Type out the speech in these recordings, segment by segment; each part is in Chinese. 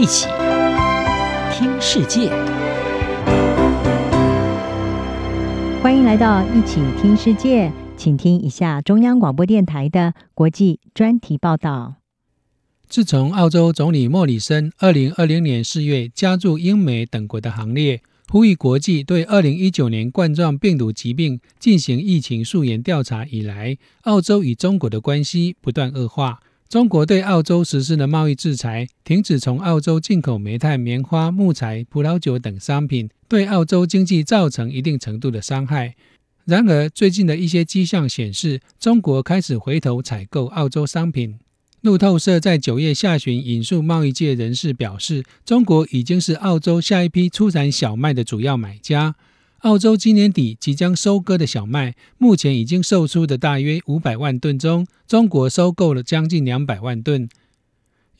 一起听世界，欢迎来到一起听世界，请听一下中央广播电台的国际专题报道。自从澳洲总理莫里森二零二零年四月加入英美等国的行列，呼吁国际对二零一九年冠状病毒疾病进行疫情溯源调查以来，澳洲与中国的关系不断恶化。中国对澳洲实施的贸易制裁，停止从澳洲进口煤炭、棉花、木材、葡萄酒等商品，对澳洲经济造成一定程度的伤害。然而，最近的一些迹象显示，中国开始回头采购澳洲商品。路透社在九月下旬引述贸易界人士表示，中国已经是澳洲下一批出产小麦的主要买家。澳洲今年底即将收割的小麦，目前已经售出的大约五百万吨中，中国收购了将近两百万吨。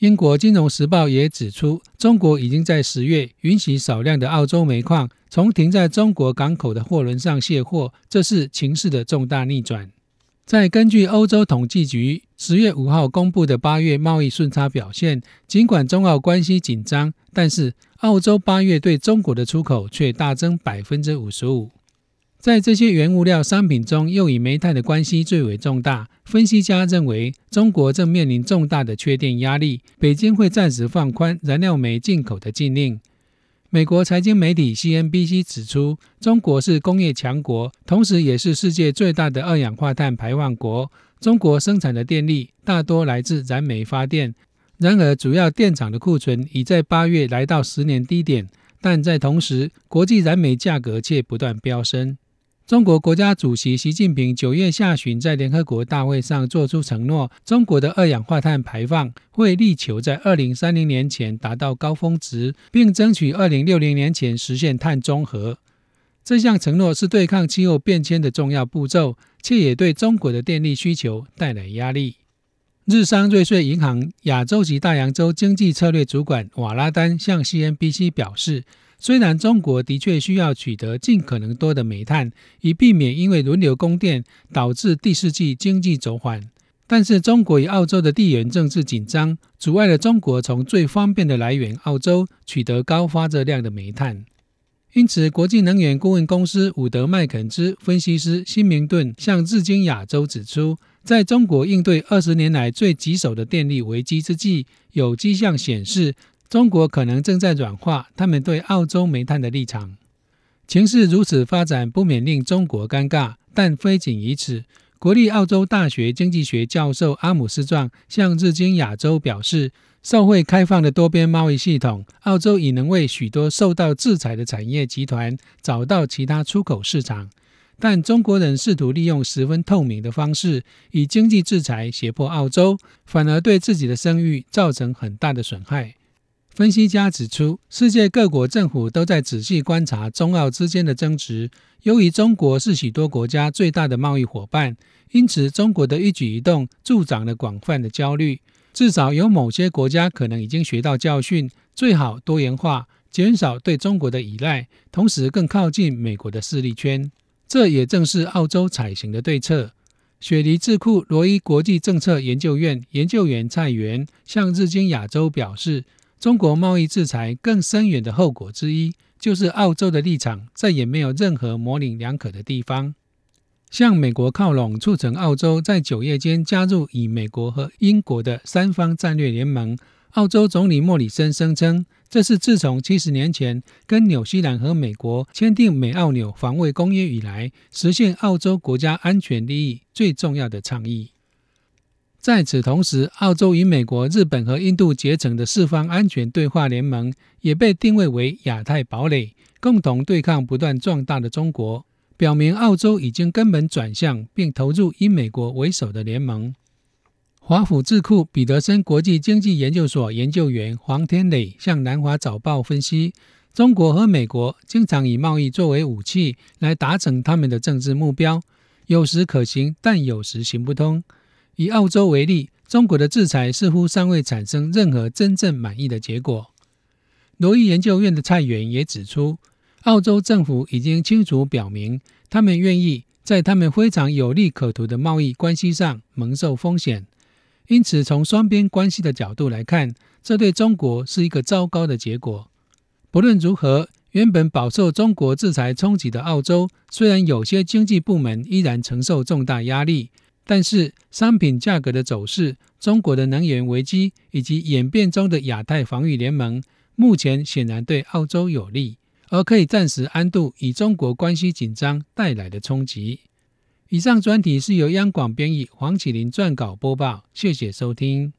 英国金融时报也指出，中国已经在十月允许少量的澳洲煤矿从停在中国港口的货轮上卸货，这是情势的重大逆转。再根据欧洲统计局十月五号公布的八月贸易顺差表现，尽管中澳关系紧张，但是澳洲八月对中国的出口却大增百分之五十五。在这些原物料商品中，又以煤炭的关系最为重大。分析家认为，中国正面临重大的缺电压力，北京会暂时放宽燃料煤进口的禁令。美国财经媒体 CNBC 指出，中国是工业强国，同时也是世界最大的二氧化碳排放国。中国生产的电力大多来自燃煤发电，然而主要电厂的库存已在八月来到十年低点，但在同时，国际燃煤价格却不断飙升。中国国家主席习近平九月下旬在联合国大会上作出承诺，中国的二氧化碳排放会力求在二零三零年前达到高峰值，并争取二零六零年前实现碳中和。这项承诺是对抗气候变迁的重要步骤，却也对中国的电力需求带来压力。日商瑞穗银行亚洲及大洋洲经济策略主管瓦拉丹向 CNBC 表示。虽然中国的确需要取得尽可能多的煤炭，以避免因为轮流供电导致第四季经济走缓，但是中国与澳洲的地缘政治紧张，阻碍了中国从最方便的来源澳洲取得高发热量的煤炭。因此，国际能源顾问公司伍德麦肯兹分析师辛明顿向日经亚洲指出，在中国应对二十年来最棘手的电力危机之际，有迹象显示。中国可能正在软化他们对澳洲煤炭的立场，情势如此发展不免令中国尴尬，但非仅于此。国立澳洲大学经济学教授阿姆斯壮向日经亚洲表示，受惠开放的多边贸易系统，澳洲已能为许多受到制裁的产业集团找到其他出口市场，但中国人试图利用十分透明的方式以经济制裁胁迫澳洲，反而对自己的声誉造成很大的损害。分析家指出，世界各国政府都在仔细观察中澳之间的争执。由于中国是许多国家最大的贸易伙伴，因此中国的一举一动助长了广泛的焦虑。至少有某些国家可能已经学到教训，最好多元化，减少对中国的依赖，同时更靠近美国的势力圈。这也正是澳洲采行的对策。雪梨智库罗伊国际政策研究院研究员蔡元向日经亚洲表示。中国贸易制裁更深远的后果之一，就是澳洲的立场再也没有任何模棱两可的地方。向美国靠拢，促成澳洲在九月间加入以美国和英国的三方战略联盟。澳洲总理莫里森声称，这是自从七十年前跟纽西兰和美国签订美澳纽防卫公约以来，实现澳洲国家安全利益最重要的倡议。在此同时，澳洲与美国、日本和印度结成的四方安全对话联盟也被定位为亚太堡垒，共同对抗不断壮大的中国，表明澳洲已经根本转向并投入以美国为首的联盟。华府智库彼得森国际经济研究所研究员黄天磊向南华早报分析，中国和美国经常以贸易作为武器来达成他们的政治目标，有时可行，但有时行不通。以澳洲为例，中国的制裁似乎尚未产生任何真正满意的结果。罗伊研究院的蔡元也指出，澳洲政府已经清楚表明，他们愿意在他们非常有利可图的贸易关系上蒙受风险，因此，从双边关系的角度来看，这对中国是一个糟糕的结果。不论如何，原本饱受中国制裁冲击的澳洲，虽然有些经济部门依然承受重大压力，但是商品价格的走势、中国的能源危机以及演变中的亚太防御联盟，目前显然对澳洲有利，而可以暂时安度与中国关系紧张带来的冲击。以上专题是由央广编译黄启麟撰稿播报，谢谢收听。